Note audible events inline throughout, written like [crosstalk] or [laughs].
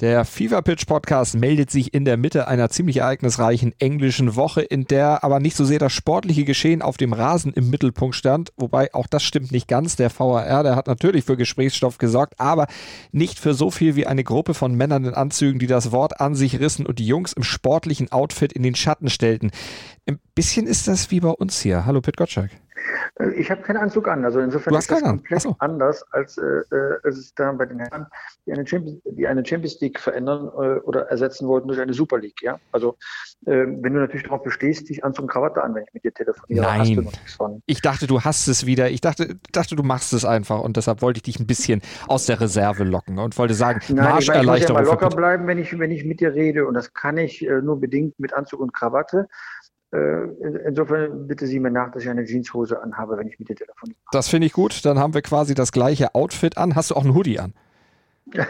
Der Fever Pitch Podcast meldet sich in der Mitte einer ziemlich ereignisreichen englischen Woche, in der aber nicht so sehr das sportliche Geschehen auf dem Rasen im Mittelpunkt stand. Wobei auch das stimmt nicht ganz. Der VAR, der hat natürlich für Gesprächsstoff gesorgt, aber nicht für so viel wie eine Gruppe von Männern in Anzügen, die das Wort an sich rissen und die Jungs im sportlichen Outfit in den Schatten stellten. Ein bisschen ist das wie bei uns hier. Hallo Pit Gottschalk. Äh, ich habe keinen Anzug an, also insofern ist das komplett so. anders, als, äh, äh, als es da bei den Herren, die eine Champions, die eine Champions League verändern äh, oder ersetzen wollten durch eine Super League. Ja? Also äh, wenn du natürlich darauf bestehst, dich Anzug und Krawatte an, wenn ich mit dir telefoniere, Nein. hast du noch nichts von. Ich dachte, du hast es wieder. Ich dachte, dachte, du machst es einfach und deshalb wollte ich dich ein bisschen aus der Reserve locken und wollte sagen, Nein, Marscherleichterung. Ich muss ja mal locker bleiben, wenn ich, wenn ich mit dir rede und das kann ich äh, nur bedingt mit Anzug und Krawatte. Äh, insofern bitte Sie mir nach, dass ich eine Jeanshose anhabe, wenn ich mit dir telefoniere. Das finde ich gut. Dann haben wir quasi das gleiche Outfit an. Hast du auch einen Hoodie an? [laughs] Nein,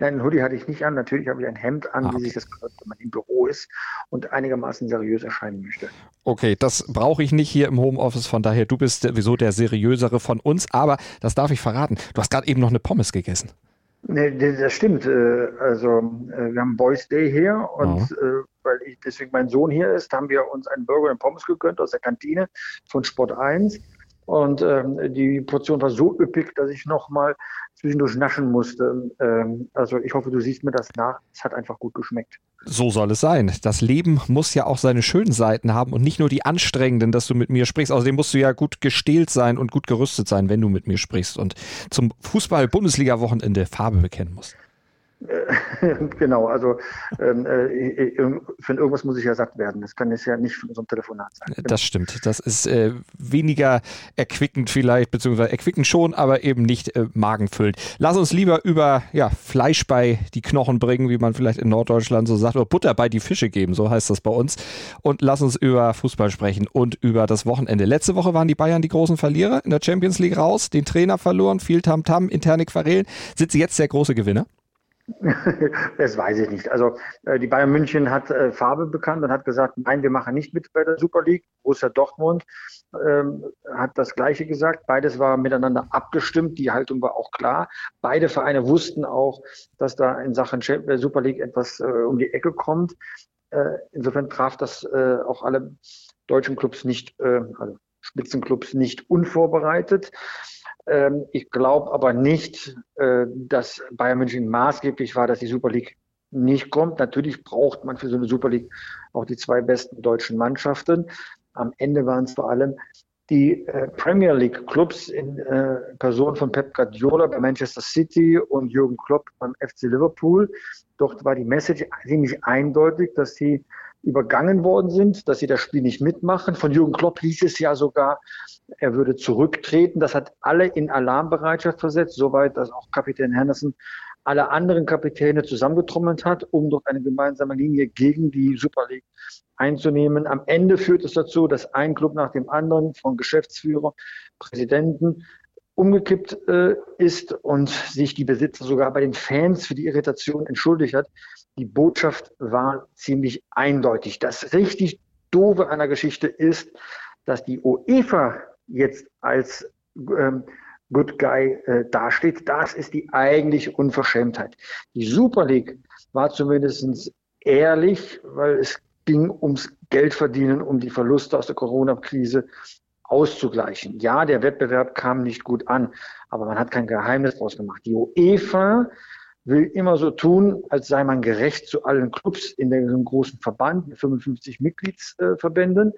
einen Hoodie hatte ich nicht an. Natürlich habe ich ein Hemd an, ah, okay. wie sich das gehört, wenn man im Büro ist und einigermaßen seriös erscheinen möchte. Okay, das brauche ich nicht hier im Homeoffice. Von daher, du bist sowieso der seriösere von uns. Aber das darf ich verraten. Du hast gerade eben noch eine Pommes gegessen. Nee, das stimmt. Äh, also, äh, wir haben Boys Day hier und oh weil ich, deswegen mein Sohn hier ist, haben wir uns einen Burger und Pommes gegönnt aus der Kantine von Sport 1. Und ähm, die Portion war so üppig, dass ich nochmal zwischendurch naschen musste. Ähm, also ich hoffe, du siehst mir das nach. Es hat einfach gut geschmeckt. So soll es sein. Das Leben muss ja auch seine schönen Seiten haben und nicht nur die anstrengenden, dass du mit mir sprichst. Außerdem musst du ja gut gestählt sein und gut gerüstet sein, wenn du mit mir sprichst und zum Fußball-Bundesliga-Wochenende Farbe bekennen musst. [laughs] genau, also ähm, äh, für irgendwas muss ich ja satt werden. Das kann jetzt ja nicht von so einem Telefonat sein. Genau. Das stimmt. Das ist äh, weniger erquickend vielleicht, beziehungsweise erquickend schon, aber eben nicht äh, magenfüllend. Lass uns lieber über ja, Fleisch bei die Knochen bringen, wie man vielleicht in Norddeutschland so sagt, oder Butter bei die Fische geben, so heißt das bei uns. Und lass uns über Fußball sprechen und über das Wochenende. Letzte Woche waren die Bayern die großen Verlierer in der Champions League raus, den Trainer verloren, viel Tamtam, -Tam, interne Querelen. Sind sie jetzt der große Gewinner? [laughs] Das weiß ich nicht. Also äh, die Bayern München hat äh, Farbe bekannt und hat gesagt, nein, wir machen nicht mit bei der Super League. Borussia Dortmund ähm, hat das Gleiche gesagt. Beides war miteinander abgestimmt. Die Haltung war auch klar. Beide Vereine wussten auch, dass da in Sachen äh, Super League etwas äh, um die Ecke kommt. Äh, insofern traf das äh, auch alle deutschen Clubs nicht, also Spitzenclubs nicht unvorbereitet. Ähm, ich glaube aber nicht, äh, dass Bayern München maßgeblich war, dass die Super League nicht kommt. Natürlich braucht man für so eine Super League auch die zwei besten deutschen Mannschaften. Am Ende waren es vor allem die äh, Premier League Clubs in äh, Person von Pep Guardiola bei Manchester City und Jürgen Klopp beim FC Liverpool. Dort war die Message ziemlich eindeutig, dass sie übergangen worden sind, dass sie das Spiel nicht mitmachen. Von Jürgen Klopp hieß es ja sogar, er würde zurücktreten. Das hat alle in Alarmbereitschaft versetzt, soweit, dass auch Kapitän Henderson alle anderen Kapitäne zusammengetrommelt hat, um dort eine gemeinsame Linie gegen die Super League einzunehmen. Am Ende führt es dazu, dass ein Club nach dem anderen von Geschäftsführer, Präsidenten umgekippt äh, ist und sich die Besitzer sogar bei den Fans für die Irritation entschuldigt hat. Die Botschaft war ziemlich eindeutig. Das richtig doofe an der Geschichte ist, dass die UEFA jetzt als ähm, Good Guy äh, dasteht. Das ist die eigentliche Unverschämtheit. Die Super League war zumindest ehrlich, weil es ging ums Geldverdienen, um die Verluste aus der Corona-Krise auszugleichen. Ja, der Wettbewerb kam nicht gut an, aber man hat kein Geheimnis draus gemacht. Die UEFA will immer so tun, als sei man gerecht zu allen Clubs in dem großen Verband mit 55 Mitgliedsverbänden.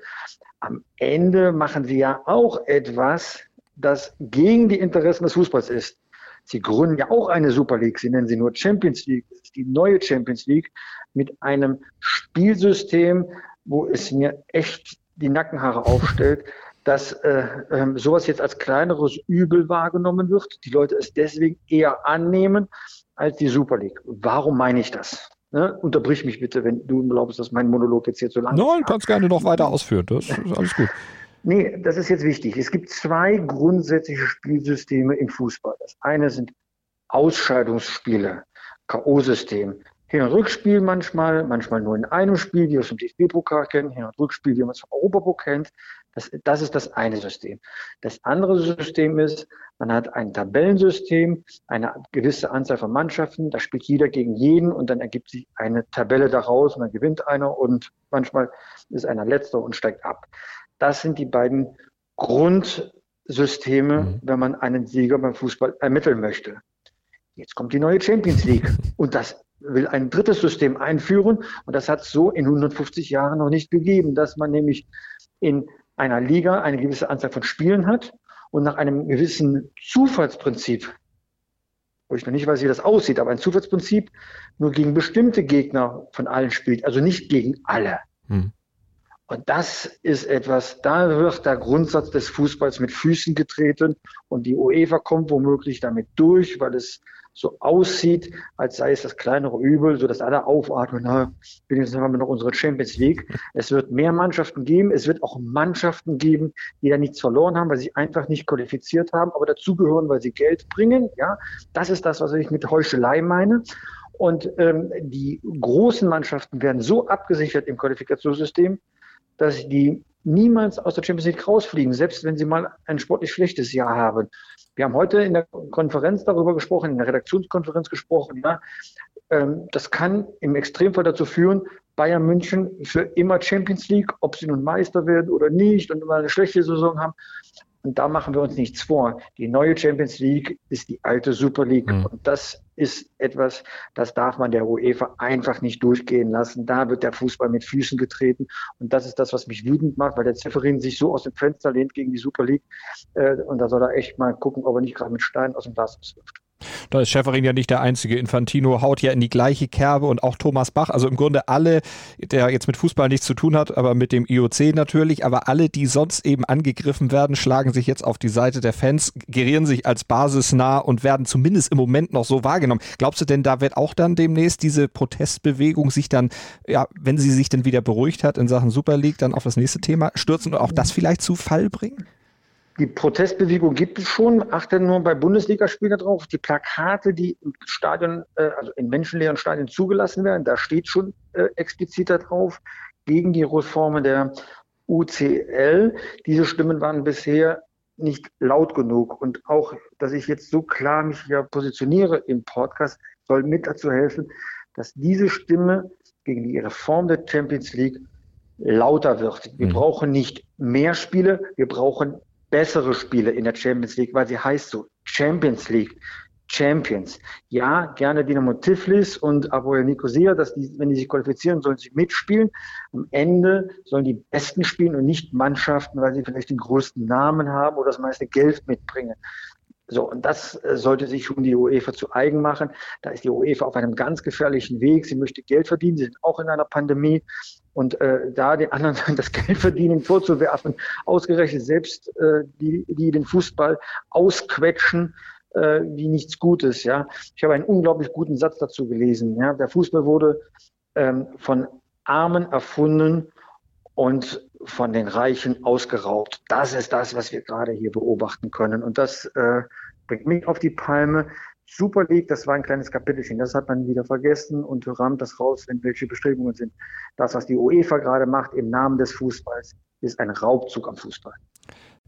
Am Ende machen sie ja auch etwas, das gegen die Interessen des Fußballs ist. Sie gründen ja auch eine Super League. Sie nennen sie nur Champions League. Das ist die neue Champions League mit einem Spielsystem, wo es mir echt die Nackenhaare aufstellt, dass äh, äh, sowas jetzt als kleineres Übel wahrgenommen wird. Die Leute es deswegen eher annehmen als die Super League. Warum meine ich das? Ne? Unterbrich mich bitte, wenn du glaubst, dass mein Monolog jetzt hier zu lang ist. Nein, kannst gerne noch weiter ausführen. Das ist [laughs] alles gut. Nee, das ist jetzt wichtig. Es gibt zwei grundsätzliche Spielsysteme im Fußball. Das eine sind Ausscheidungsspiele, K.O.-System. Hin- und Rückspiel manchmal, manchmal nur in einem Spiel, wie wir es vom DFB-Pokal kennen, Hin- und Rückspiel, wie man es vom Europapokal kennt. Das, das ist das eine System. Das andere System ist, man hat ein Tabellensystem, eine gewisse Anzahl von Mannschaften, da spielt jeder gegen jeden und dann ergibt sich eine Tabelle daraus und dann gewinnt einer und manchmal ist einer letzter und steigt ab. Das sind die beiden Grundsysteme, mhm. wenn man einen Sieger beim Fußball ermitteln möchte. Jetzt kommt die neue Champions League [laughs] und das will ein drittes System einführen und das hat es so in 150 Jahren noch nicht gegeben, dass man nämlich in einer Liga eine gewisse Anzahl von Spielen hat und nach einem gewissen Zufallsprinzip, wo ich noch nicht weiß, wie das aussieht, aber ein Zufallsprinzip nur gegen bestimmte Gegner von allen spielt, also nicht gegen alle. Hm. Und das ist etwas, da wird der Grundsatz des Fußballs mit Füßen getreten und die UEFA kommt womöglich damit durch, weil es so aussieht, als sei es das kleinere Übel, so dass alle aufatmen, na, wenigstens haben wir noch unsere Champions League. Es wird mehr Mannschaften geben, es wird auch Mannschaften geben, die da nichts verloren haben, weil sie einfach nicht qualifiziert haben, aber dazugehören, weil sie Geld bringen. Ja, das ist das, was ich mit Heuchelei meine. Und ähm, die großen Mannschaften werden so abgesichert im Qualifikationssystem, dass die niemals aus der Champions League rausfliegen, selbst wenn sie mal ein sportlich schlechtes Jahr haben. Wir haben heute in der Konferenz darüber gesprochen, in der Redaktionskonferenz gesprochen. Ja, ähm, das kann im Extremfall dazu führen, Bayern München für immer Champions League, ob sie nun Meister werden oder nicht und mal eine schlechte Saison haben. Und da machen wir uns nichts vor. Die neue Champions League ist die alte Super League. Mhm. Und das ist etwas, das darf man der UEFA einfach nicht durchgehen lassen. Da wird der Fußball mit Füßen getreten. Und das ist das, was mich wütend macht, weil der Zefferin sich so aus dem Fenster lehnt gegen die Super League. Äh, und da soll er echt mal gucken, ob er nicht gerade mit Steinen aus dem Glas wirft. Da ist Schäferin ja nicht der einzige. Infantino haut ja in die gleiche Kerbe und auch Thomas Bach. Also im Grunde alle, der jetzt mit Fußball nichts zu tun hat, aber mit dem IOC natürlich. Aber alle, die sonst eben angegriffen werden, schlagen sich jetzt auf die Seite der Fans, gerieren sich als basisnah und werden zumindest im Moment noch so wahrgenommen. Glaubst du denn, da wird auch dann demnächst diese Protestbewegung sich dann, ja, wenn sie sich dann wieder beruhigt hat in Sachen Super League, dann auf das nächste Thema stürzen und auch das vielleicht zu Fall bringen? Die Protestbewegung gibt es schon. Achte nur bei Bundesligaspielen darauf. Die Plakate, die im Stadion, äh, also in menschenleeren Stadien zugelassen werden, da steht schon äh, explizit darauf gegen die Reformen der UCL. Diese Stimmen waren bisher nicht laut genug. Und auch, dass ich jetzt so klar mich hier positioniere im Podcast, soll mit dazu helfen, dass diese Stimme gegen die Reform der Champions League lauter wird. Wir mhm. brauchen nicht mehr Spiele, wir brauchen bessere Spiele in der Champions League, weil sie heißt so Champions League. Champions. Ja, gerne Dynamo Tiflis und Apoel Nicosia, dass die, wenn die sich qualifizieren, sollen sie mitspielen. Am Ende sollen die Besten spielen und nicht Mannschaften, weil sie vielleicht den größten Namen haben oder das meiste Geld mitbringen. So, und das äh, sollte sich schon die UEFA zu eigen machen. Da ist die UEFA auf einem ganz gefährlichen Weg. Sie möchte Geld verdienen. Sie sind auch in einer Pandemie. Und äh, da den anderen [laughs] das Geld verdienen vorzuwerfen, ausgerechnet selbst äh, die, die den Fußball ausquetschen, äh, wie nichts Gutes. Ja, ich habe einen unglaublich guten Satz dazu gelesen. Ja, der Fußball wurde ähm, von Armen erfunden und von den Reichen ausgeraubt. Das ist das, was wir gerade hier beobachten können. Und das äh, bringt mich auf die Palme. Super League, das war ein kleines Kapitelchen, das hat man wieder vergessen und rahmt das raus, wenn welche Bestrebungen sind. Das, was die UEFA gerade macht im Namen des Fußballs, ist ein Raubzug am Fußball.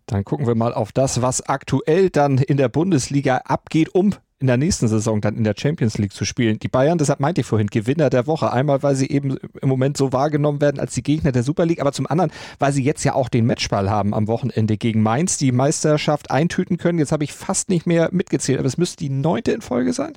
Dann gucken wir mal auf das, was aktuell dann in der Bundesliga abgeht, um in der nächsten Saison dann in der Champions League zu spielen. Die Bayern, deshalb meinte ich vorhin, Gewinner der Woche. Einmal, weil sie eben im Moment so wahrgenommen werden als die Gegner der Super League, aber zum anderen, weil sie jetzt ja auch den Matchball haben am Wochenende gegen Mainz, die Meisterschaft eintüten können. Jetzt habe ich fast nicht mehr mitgezählt, aber es müsste die neunte in Folge sein.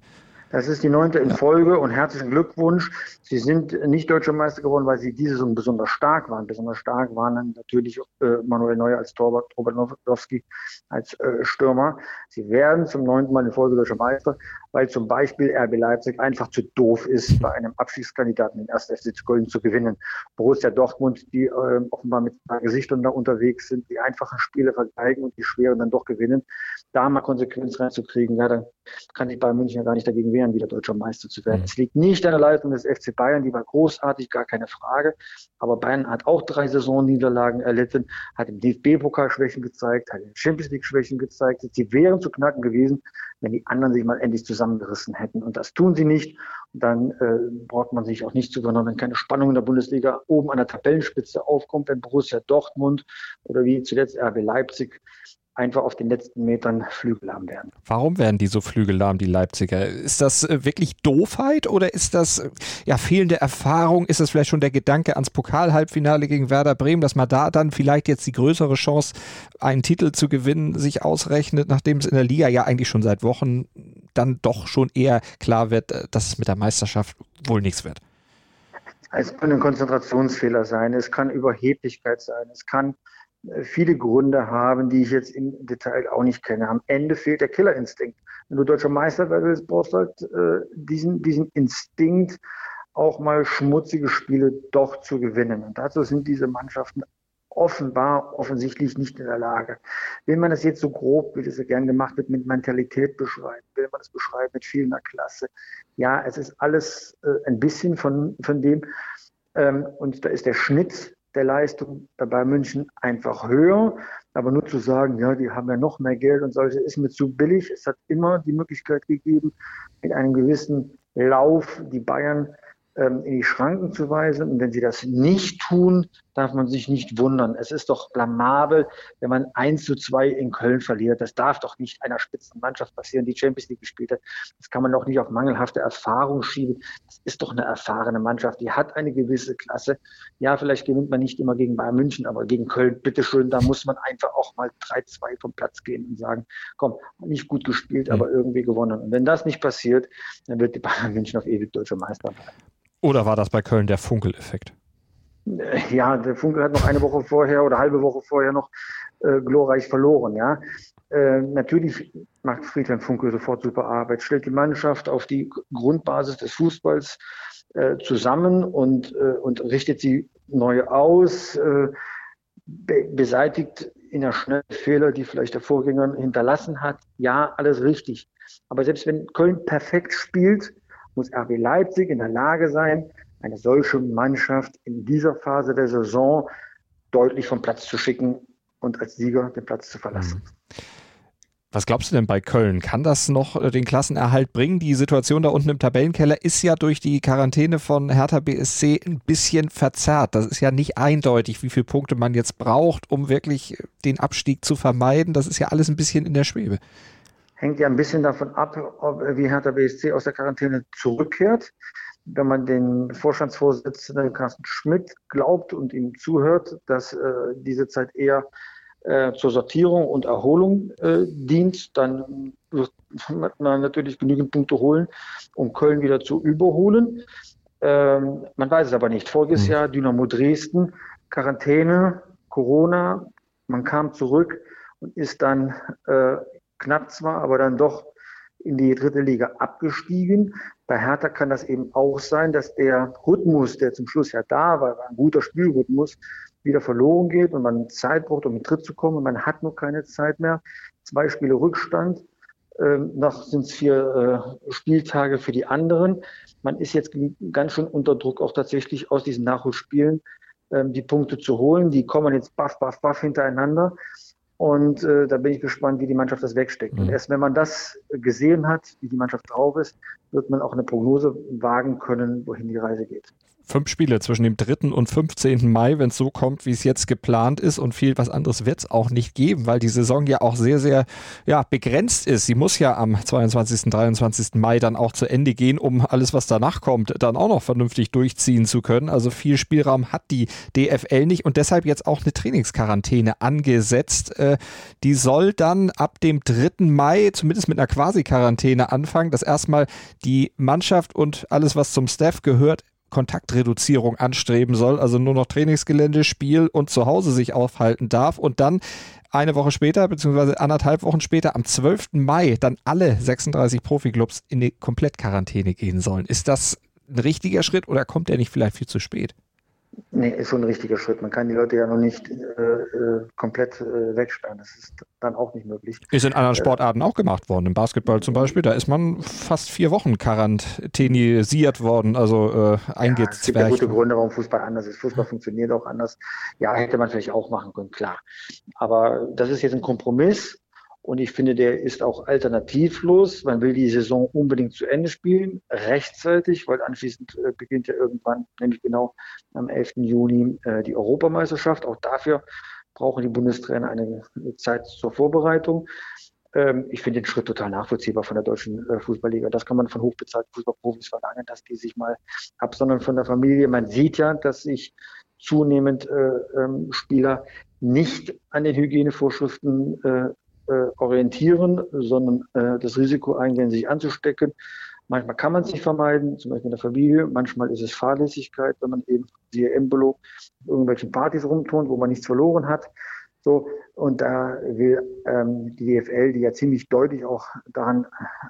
Das ist die neunte in Folge und herzlichen Glückwunsch. Sie sind nicht deutscher Meister geworden, weil sie diese Saison besonders stark waren. Besonders stark waren dann natürlich äh, Manuel Neuer als Torwart, Robert Lewandowski als äh, Stürmer. Sie werden zum neunten Mal in Folge deutscher Meister, weil zum Beispiel RB Leipzig einfach zu doof ist, bei einem Abschiedskandidaten den ersten FC Köln zu gewinnen. Borussia Dortmund, die äh, offenbar mit Gesichtern da unterwegs sind, die einfachen Spiele vergeigen und die schweren dann doch gewinnen. Da mal Konsequenz reinzukriegen, ja, dann kann ich bei München ja gar nicht dagegen wehren wieder deutscher Meister zu werden. Mhm. Es liegt nicht an der Leistung des FC Bayern, die war großartig, gar keine Frage. Aber Bayern hat auch drei Saisonniederlagen erlitten, hat im DFB-Pokal Schwächen gezeigt, hat in Champions League Schwächen gezeigt. Sie wären zu knacken gewesen, wenn die anderen sich mal endlich zusammengerissen hätten. Und das tun sie nicht. Und dann äh, braucht man sich auch nicht zu wundern, wenn keine Spannung in der Bundesliga oben an der Tabellenspitze aufkommt, wenn Borussia Dortmund oder wie zuletzt RB Leipzig einfach auf den letzten Metern flügellahm werden. Warum werden die so flügellahm, die Leipziger? Ist das äh, wirklich Doofheit oder ist das äh, ja fehlende Erfahrung? Ist das vielleicht schon der Gedanke ans Pokalhalbfinale gegen Werder Bremen, dass man da dann vielleicht jetzt die größere Chance, einen Titel zu gewinnen, sich ausrechnet, nachdem es in der Liga ja eigentlich schon seit Wochen dann doch schon eher klar wird, äh, dass es mit der Meisterschaft wohl nichts wird? Es kann ein Konzentrationsfehler sein, es kann Überheblichkeit sein, es kann viele Gründe haben, die ich jetzt im Detail auch nicht kenne. Am Ende fehlt der Killerinstinkt. Wenn du deutscher Meister werden willst, brauchst du halt äh, diesen, diesen Instinkt, auch mal schmutzige Spiele doch zu gewinnen. Und dazu sind diese Mannschaften offenbar offensichtlich nicht in der Lage. Will man das jetzt so grob, wie das ja gern gemacht wird, mit Mentalität beschreiben? Will man das beschreiben mit fehlender Klasse? Ja, es ist alles äh, ein bisschen von, von dem. Ähm, und da ist der Schnitt der Leistung bei München einfach höher. Aber nur zu sagen, ja, die haben ja noch mehr Geld und solche, ist mir zu billig. Es hat immer die Möglichkeit gegeben, mit einem gewissen Lauf die Bayern ähm, in die Schranken zu weisen. Und wenn sie das nicht tun, darf man sich nicht wundern. Es ist doch blamabel, wenn man 1 zu 2 in Köln verliert. Das darf doch nicht einer Spitzenmannschaft passieren, die Champions League gespielt hat. Das kann man doch nicht auf mangelhafte Erfahrung schieben. Das ist doch eine erfahrene Mannschaft. Die hat eine gewisse Klasse. Ja, vielleicht gewinnt man nicht immer gegen Bayern München, aber gegen Köln, bitteschön, da muss man einfach auch mal 3-2 vom Platz gehen und sagen, komm, nicht gut gespielt, aber irgendwie gewonnen. Und wenn das nicht passiert, dann wird die Bayern München auf ewig deutscher Meister bleiben. Oder war das bei Köln der Funkeleffekt? Ja, der Funkel hat noch eine Woche vorher oder halbe Woche vorher noch äh, glorreich verloren. Ja, äh, natürlich macht Friedhelm Funkel sofort super Arbeit, stellt die Mannschaft auf die Grundbasis des Fußballs äh, zusammen und, äh, und richtet sie neu aus, äh, be beseitigt in der Schnelle Fehler, die vielleicht der Vorgänger hinterlassen hat. Ja, alles richtig. Aber selbst wenn Köln perfekt spielt, muss RB Leipzig in der Lage sein, eine solche Mannschaft in dieser Phase der Saison deutlich vom Platz zu schicken und als Sieger den Platz zu verlassen. Mhm. Was glaubst du denn bei Köln? Kann das noch äh, den Klassenerhalt bringen? Die Situation da unten im Tabellenkeller ist ja durch die Quarantäne von Hertha BSC ein bisschen verzerrt. Das ist ja nicht eindeutig, wie viele Punkte man jetzt braucht, um wirklich den Abstieg zu vermeiden. Das ist ja alles ein bisschen in der Schwebe hängt ja ein bisschen davon ab, ob, wie Hertha BSC aus der Quarantäne zurückkehrt. Wenn man den Vorstandsvorsitzenden Carsten Schmidt glaubt und ihm zuhört, dass äh, diese Zeit eher äh, zur Sortierung und Erholung äh, dient, dann wird man natürlich genügend Punkte holen, um Köln wieder zu überholen. Ähm, man weiß es aber nicht. Voriges mhm. Jahr Dynamo Dresden, Quarantäne, Corona, man kam zurück und ist dann äh, knapp zwar, aber dann doch in die dritte Liga abgestiegen. Bei Hertha kann das eben auch sein, dass der Rhythmus, der zum Schluss ja da war, war ein guter Spielrhythmus, wieder verloren geht und man Zeit braucht, um in den Tritt zu kommen. Und man hat nur keine Zeit mehr. Zwei Spiele Rückstand. Ähm, noch sind es vier äh, Spieltage für die anderen. Man ist jetzt ganz schön unter Druck, auch tatsächlich aus diesen Nachholspielen ähm, die Punkte zu holen. Die kommen jetzt baff, baff, baff hintereinander. Und äh, da bin ich gespannt, wie die Mannschaft das wegsteckt. Mhm. Und erst wenn man das gesehen hat, wie die Mannschaft drauf ist, wird man auch eine Prognose wagen können, wohin die Reise geht fünf Spiele zwischen dem 3. und 15. Mai, wenn es so kommt, wie es jetzt geplant ist. Und viel was anderes wird es auch nicht geben, weil die Saison ja auch sehr, sehr ja, begrenzt ist. Sie muss ja am 22., 23. Mai dann auch zu Ende gehen, um alles, was danach kommt, dann auch noch vernünftig durchziehen zu können. Also viel Spielraum hat die DFL nicht und deshalb jetzt auch eine Trainingsquarantäne angesetzt. Äh, die soll dann ab dem 3. Mai zumindest mit einer Quasi-Quarantäne anfangen, dass erstmal die Mannschaft und alles, was zum Staff gehört, Kontaktreduzierung anstreben soll, also nur noch Trainingsgelände, Spiel und zu Hause sich aufhalten darf und dann eine Woche später, beziehungsweise anderthalb Wochen später, am 12. Mai, dann alle 36 Profiklubs in die Komplettquarantäne gehen sollen. Ist das ein richtiger Schritt oder kommt der nicht vielleicht viel zu spät? Nee, ist schon ein richtiger Schritt. Man kann die Leute ja noch nicht äh, äh, komplett äh, wegsperren. Das ist dann auch nicht möglich. Ist in anderen Sportarten auch gemacht worden. Im Basketball zum Beispiel, da ist man fast vier Wochen quarantänisiert worden, also äh, eingezwärgt. Ja, es gibt ja gute Gründe, warum Fußball anders ist. Fußball funktioniert auch anders. Ja, hätte man vielleicht auch machen können, klar. Aber das ist jetzt ein Kompromiss Und ich finde, der ist auch alternativlos. Man will die Saison unbedingt zu Ende spielen, rechtzeitig, weil anschließend äh, beginnt ja irgendwann, nämlich genau am 11. Juni, äh, die Europameisterschaft. Auch dafür brauchen die Bundestrainer eine Zeit zur Vorbereitung. Ähm, ich finde den Schritt total nachvollziehbar von der deutschen äh, Fußballliga. Das kann man von hochbezahlten Fußballprofis verlangen, dass die sich mal absondern von der Familie. Man sieht ja, dass sich zunehmend äh, ähm, Spieler nicht an den Hygienevorschriften äh, äh, orientieren, sondern äh, das Risiko eingehen, sich anzustecken. Manchmal kann man es nicht vermeiden, zum Beispiel in der Familie. Manchmal ist es Fahrlässigkeit, wenn man eben, siehe Embolo, irgendwelchen Partys rumturnt, wo man nichts verloren hat. So, und da will ähm, die DFL, die ja ziemlich deutlich auch daran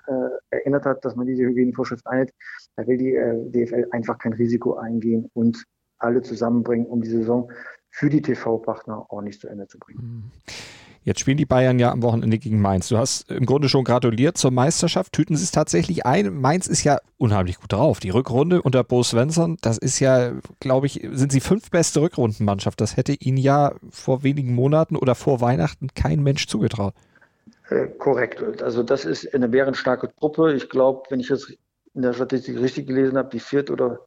äh, erinnert hat, dass man diese Hygienevorschrift einhält, da will die äh, DFL einfach kein Risiko eingehen und alle zusammenbringen, um die Saison für die TV-Partner ordentlich zu Ende zu bringen. Mhm. Jetzt spielen die Bayern ja am Wochenende gegen Mainz. Du hast im Grunde schon gratuliert zur Meisterschaft. Tüten sie es tatsächlich ein. Mainz ist ja unheimlich gut drauf. Die Rückrunde unter Bo Svensson, das ist ja, glaube ich, sind sie fünf beste Rückrundenmannschaft. Das hätte ihnen ja vor wenigen Monaten oder vor Weihnachten kein Mensch zugetraut. Äh, korrekt. Also das ist eine bärenstarke Truppe. Ich glaube, wenn ich das in der Statistik richtig gelesen habe, die viert oder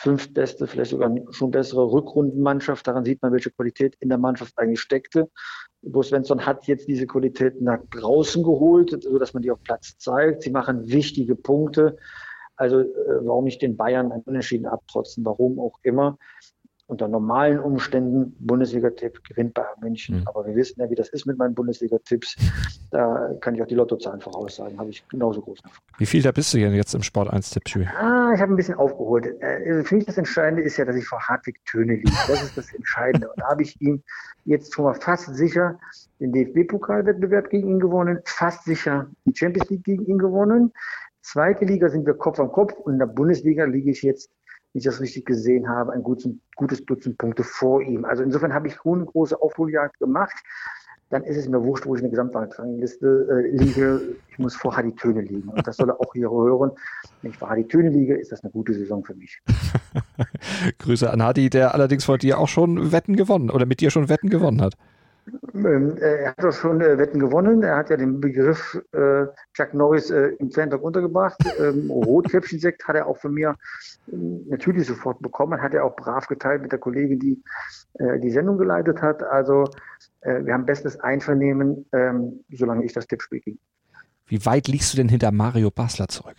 fünftbeste, vielleicht sogar schon bessere Rückrundenmannschaft. Daran sieht man, welche Qualität in der Mannschaft eigentlich steckte. Bo Svensson hat jetzt diese Qualität nach draußen geholt, sodass man die auf Platz zeigt. Sie machen wichtige Punkte. Also äh, warum nicht den Bayern ein Unentschieden abtrotzen, warum auch immer unter normalen Umständen Bundesliga-Tipp gewinnt Bayern München. Mhm. Aber wir wissen ja, wie das ist mit meinen Bundesliga-Tipps. [laughs] Da kann ich auch die Lottozahlen voraussagen. Habe ich genauso groß Erfolg. Wie viel da bist du denn jetzt im Sport 1 Tippspiel? Ah, ich habe ein bisschen aufgeholt. Äh, für mich das Entscheidende ist ja, dass ich vor Hartwig Töne liege. Das ist das Entscheidende. Und da habe ich ihm jetzt schon mal fast sicher den DFB-Pokalwettbewerb gegen ihn gewonnen, fast sicher die Champions League gegen ihn gewonnen. Zweite Liga sind wir Kopf an Kopf und in der Bundesliga liege ich jetzt wenn ich das richtig gesehen habe, ein gutes, gutes Dutzend Punkte vor ihm. Also insofern habe ich eine große Aufholjagd gemacht. Dann ist es mir wurscht, wo ich in der Gesamtrangliste äh, liege. Ich muss vor Hadi Töne liegen. Und das soll er auch hier hören. Wenn ich vor Hadi Töne liege, ist das eine gute Saison für mich. [laughs] Grüße an Hadi, der allerdings vor dir auch schon Wetten gewonnen oder mit dir schon Wetten gewonnen hat. Ähm, äh, er hat auch schon äh, Wetten gewonnen. Er hat ja den Begriff äh, Chuck Norris äh, im Fantalk untergebracht. Ähm, Rotkäppchensekt hat er auch von mir äh, natürlich sofort bekommen. Hat er auch brav geteilt mit der Kollegin, die äh, die Sendung geleitet hat. Also wir haben bestes Einvernehmen, ähm, solange ich das Tippspiel ging. Wie weit liegst du denn hinter Mario Basler zurück?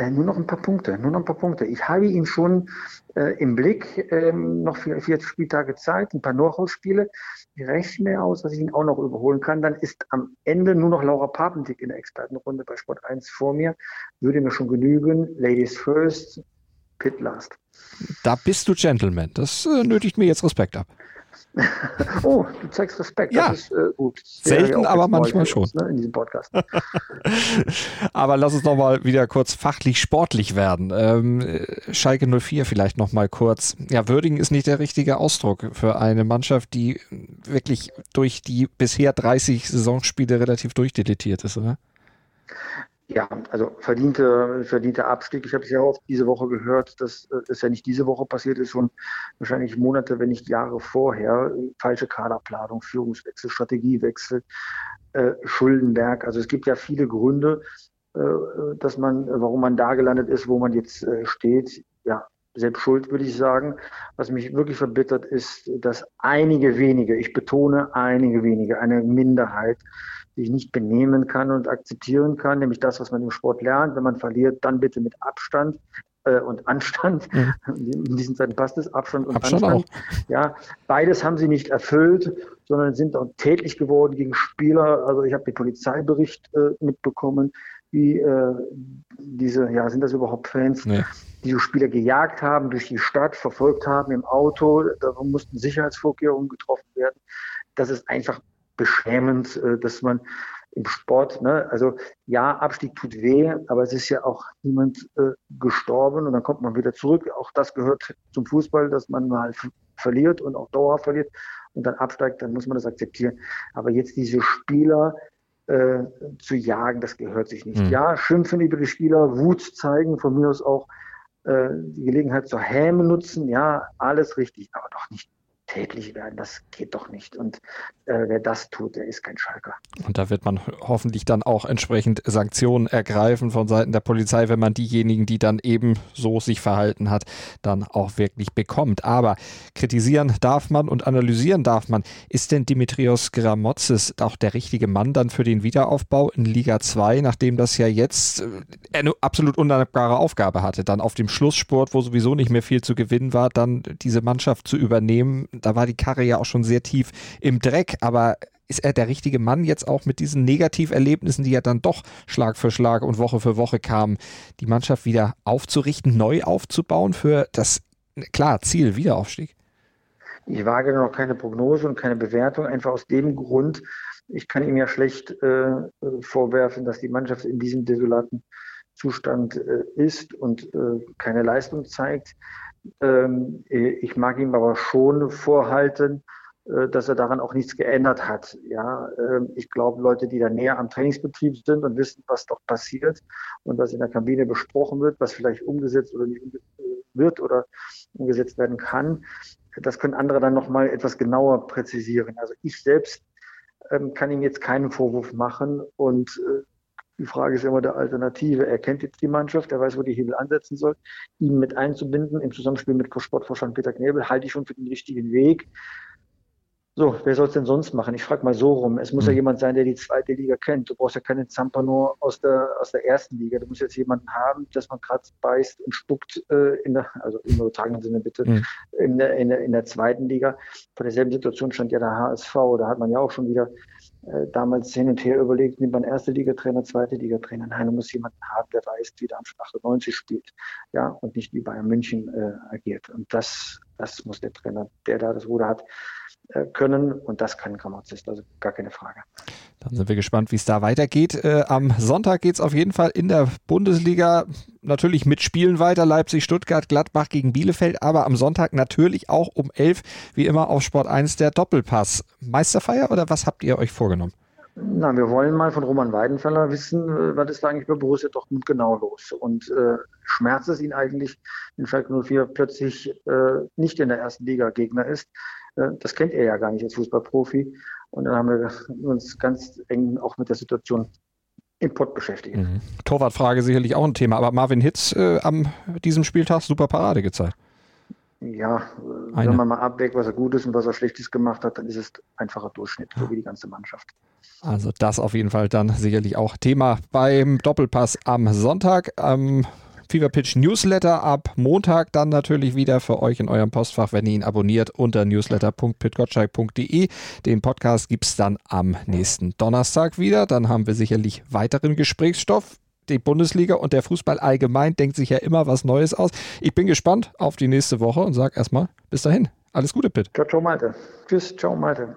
Äh, nur noch ein paar Punkte, nur noch ein paar Punkte. Ich habe ihn schon äh, im Blick, ähm, noch vier, vier Spieltage Zeit, ein paar Knockout-Spiele. Ich rechne aus, dass ich ihn auch noch überholen kann. Dann ist am Ende nur noch Laura Papendick in der Expertenrunde bei Sport 1 vor mir. Würde mir schon genügen. Ladies first, Pit last. Da bist du Gentleman. Das äh, nötigt mir jetzt Respekt ab. [laughs] oh, du zeigst Respekt. Ja, das ist äh, gut. Selten, aber manchmal schon. Ne, in diesem Podcast. [laughs] aber lass uns noch mal wieder kurz fachlich sportlich werden. Ähm, Schalke 04 vielleicht noch mal kurz. Ja, würdigen ist nicht der richtige Ausdruck für eine Mannschaft, die wirklich durch die bisher 30 Saisonspiele relativ durchdeletiert ist, oder? Ja, also verdiente, verdiente Abstieg. Ich habe es ja oft diese Woche gehört, dass es ja nicht diese Woche passiert ist, schon wahrscheinlich Monate, wenn nicht Jahre vorher. Falsche Kaderplanung, Führungswechsel, Strategiewechsel, äh, Schuldenberg. Also es gibt ja viele Gründe, äh, dass man, warum man da gelandet ist, wo man jetzt äh, steht. Ja, selbst schuld, würde ich sagen. Was mich wirklich verbittert, ist, dass einige wenige, ich betone einige wenige, eine Minderheit, sich nicht benehmen kann und akzeptieren kann, nämlich das, was man im Sport lernt. Wenn man verliert, dann bitte mit Abstand äh, und Anstand. Mhm. [laughs] In diesen Zeiten passt es, Abstand und Abstand Anstand. Auch. Ja, beides haben sie nicht erfüllt, sondern sind auch tätlich geworden gegen Spieler. Also ich habe den Polizeibericht äh, mitbekommen, wie äh, diese, ja, sind das überhaupt Fans, nee. diese Spieler gejagt haben, durch die Stadt, verfolgt haben im Auto. Da mussten Sicherheitsvorkehrungen getroffen werden. Das ist einfach beschämend, äh, dass man im Sport, ne, also ja, Abstieg tut weh, aber es ist ja auch niemand äh, gestorben und dann kommt man wieder zurück. Auch das gehört zum Fußball, dass man mal verliert und auch dauerhaft verliert und dann absteigt, dann muss man das akzeptieren. Aber jetzt diese Spieler äh, zu jagen, das gehört sich nicht. Mhm. Ja, schimpfen über die Spieler, Wut zeigen, von mir aus auch äh, die Gelegenheit zur Häme nutzen, ja, alles richtig, aber doch nicht tätlich werden. Das geht doch nicht. Und äh, wer das tut, der ist kein Schalker. Und da wird man hoffentlich dann auch entsprechend Sanktionen ergreifen von Seiten der Polizei, wenn man diejenigen, die dann eben so sich verhalten hat, dann auch wirklich bekommt. Aber kritisieren darf man und analysieren darf man. Ist denn Dimitrios Gramotzes auch der richtige Mann dann für den Wiederaufbau in Liga 2, nachdem das ja jetzt äh, eine absolut undankbare Aufgabe hatte, dann auf dem Schlusssport, wo sowieso nicht mehr viel zu gewinnen war, dann diese Mannschaft zu übernehmen? Da war die Karre ja auch schon sehr tief im Dreck, aber ist er der richtige Mann jetzt auch mit diesen Negativerlebnissen, die ja dann doch Schlag für Schlag und Woche für Woche kamen, die Mannschaft wieder aufzurichten, neu aufzubauen für das, klar, Ziel Wiederaufstieg? Ich wage noch keine Prognose und keine Bewertung, einfach aus dem Grund, ich kann ihm ja schlecht äh, vorwerfen, dass die Mannschaft in diesem desolaten Zustand äh, ist und äh, keine Leistung zeigt. Ähm, ich mag ihm aber schon vorhalten, äh, dass er daran auch nichts geändert hat. Ja, ähm, ich glaube, Leute, die da näher am Trainingsbetrieb sind und wissen, was dort passiert und was in der Kabine besprochen wird, was vielleicht umgesetzt oder nicht wird oder umgesetzt werden kann, das können andere dann nochmal etwas genauer präzisieren. Also ich selbst ähm, kann ihm jetzt keinen Vorwurf machen und äh, die Frage ist immer der Alternative. Er kennt jetzt die Mannschaft, er weiß, wo die Hebel ansetzen soll. Ihn mit einzubinden im Zusammenspiel mit Sportvorstand Peter Knebel halte ich schon für den richtigen Weg. So, wer soll es denn sonst machen? Ich frage mal so rum. Es muss mhm. ja jemand sein, der die zweite Liga kennt. Du brauchst ja keinen Zampano aus der, aus der ersten Liga. Du musst jetzt jemanden haben, dass man gerade beißt und spuckt äh, in der, also im übertragenen Sinne bitte, mhm. in, der, in, der, in der zweiten Liga. Vor derselben Situation stand ja der HSV. Da hat man ja auch schon wieder äh, damals hin und her überlegt, nimmt man erste Liga-Trainer, zweite Liga-Trainer. Nein, du musst jemanden haben, der weiß, wie der am 98 spielt. Ja, und nicht wie Bayern München äh, agiert. Und das, das muss der Trainer, der da das Ruder hat, äh, können und das kann Grammatzist, also gar keine Frage. Dann sind wir gespannt, wie es da weitergeht. Äh, am Sonntag geht es auf jeden Fall in der Bundesliga natürlich mit Spielen weiter. Leipzig, Stuttgart, Gladbach gegen Bielefeld, aber am Sonntag natürlich auch um 11, wie immer auf Sport 1 der Doppelpass. Meisterfeier oder was habt ihr euch vorgenommen? Na, wir wollen mal von Roman Weidenfeller wissen, äh, was ist da eigentlich bei Borussia Dortmund genau los? Und äh, schmerzt es ihn eigentlich, wenn Schalke 04 plötzlich äh, nicht in der ersten Liga Gegner ist? Äh, das kennt er ja gar nicht als Fußballprofi. Und dann haben wir uns ganz eng auch mit der Situation im Pott beschäftigt. Mhm. Torwartfrage sicherlich auch ein Thema, aber Marvin Hitz äh, am diesem Spieltag super Parade gezeigt. Ja, Eine. wenn man mal abwägt, was er Gutes und was er Schlechtes gemacht hat, dann ist es einfacher Durchschnitt, so wie die ganze Mannschaft. Also das auf jeden Fall dann sicherlich auch Thema beim Doppelpass am Sonntag. Am Fever Pitch Newsletter ab Montag dann natürlich wieder für euch in eurem Postfach, wenn ihr ihn abonniert unter newsletter.pitgottschalk.de. Den Podcast gibt es dann am nächsten Donnerstag wieder. Dann haben wir sicherlich weiteren Gesprächsstoff die Bundesliga und der Fußball allgemein denkt sich ja immer was Neues aus. Ich bin gespannt auf die nächste Woche und sage erstmal bis dahin. Alles Gute, Pitt. Ciao, ciao, Malte. Tschüss, ciao, Malte.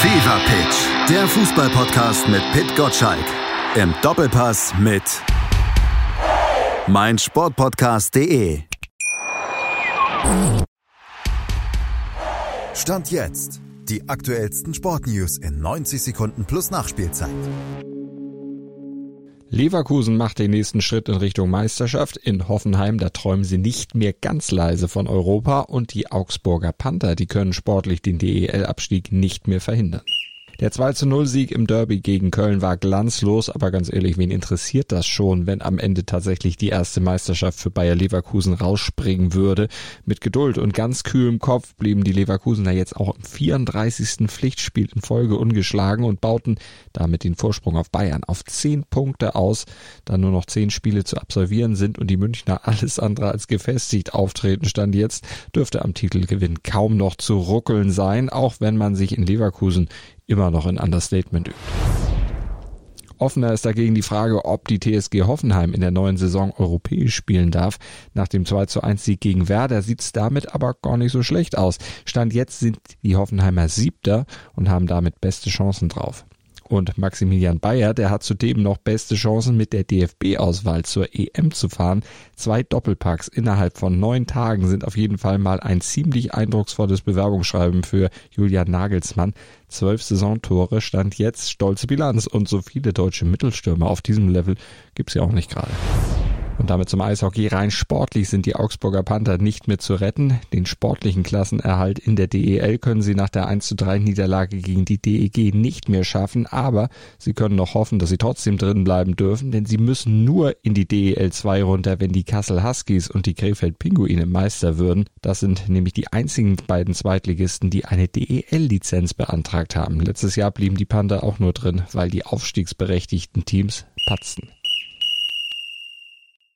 Fever Pitch, der Fußballpodcast mit Pitt Gottschalk. Im Doppelpass mit meinsportpodcast.de. Stand jetzt. Die aktuellsten Sportnews in 90 Sekunden plus Nachspielzeit. Leverkusen macht den nächsten Schritt in Richtung Meisterschaft. In Hoffenheim, da träumen sie nicht mehr ganz leise von Europa und die Augsburger Panther, die können sportlich den DEL-Abstieg nicht mehr verhindern. Der 2 zu 0 Sieg im Derby gegen Köln war glanzlos, aber ganz ehrlich, wen interessiert das schon, wenn am Ende tatsächlich die erste Meisterschaft für Bayer Leverkusen rausspringen würde? Mit Geduld und ganz kühlem Kopf blieben die Leverkusener jetzt auch im 34. Pflichtspiel in Folge ungeschlagen und bauten damit den Vorsprung auf Bayern auf 10 Punkte aus, da nur noch 10 Spiele zu absolvieren sind und die Münchner alles andere als gefestigt auftreten stand jetzt, dürfte am Titelgewinn kaum noch zu ruckeln sein, auch wenn man sich in Leverkusen immer noch ein Understatement übt. Offener ist dagegen die Frage, ob die TSG Hoffenheim in der neuen Saison europäisch spielen darf. Nach dem 2 zu 1 Sieg gegen Werder sieht es damit aber gar nicht so schlecht aus. Stand jetzt sind die Hoffenheimer Siebter und haben damit beste Chancen drauf. Und Maximilian Bayer, der hat zudem noch beste Chancen mit der DFB-Auswahl zur EM zu fahren. Zwei Doppelpacks innerhalb von neun Tagen sind auf jeden Fall mal ein ziemlich eindrucksvolles Bewerbungsschreiben für Julian Nagelsmann. Zwölf Saisontore stand jetzt stolze Bilanz und so viele deutsche Mittelstürmer auf diesem Level gibt's ja auch nicht gerade. Und damit zum Eishockey. Rein sportlich sind die Augsburger Panther nicht mehr zu retten. Den sportlichen Klassenerhalt in der DEL können sie nach der 1 zu 3 Niederlage gegen die DEG nicht mehr schaffen. Aber sie können noch hoffen, dass sie trotzdem drin bleiben dürfen, denn sie müssen nur in die DEL 2 runter, wenn die Kassel Huskies und die Krefeld Pinguine Meister würden. Das sind nämlich die einzigen beiden Zweitligisten, die eine DEL-Lizenz beantragt haben. Letztes Jahr blieben die Panther auch nur drin, weil die aufstiegsberechtigten Teams patzten.